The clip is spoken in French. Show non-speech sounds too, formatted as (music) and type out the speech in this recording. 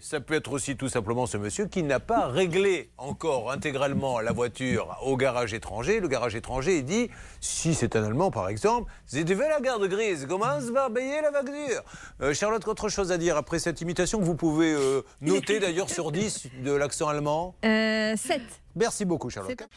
Ça peut être aussi tout simplement ce monsieur qui n'a pas (laughs) réglé encore intégralement la voiture au garage étranger. Le garage étranger, il dit, si c'est un Allemand par exemple, c'est devez la garde grise, commence à payer la facture. Euh, Charlotte, autre chose à dire après cette imitation que vous pouvez euh, noter d'ailleurs sur 10 de l'accent allemand? Euh, 7. Merci beaucoup Charlotte.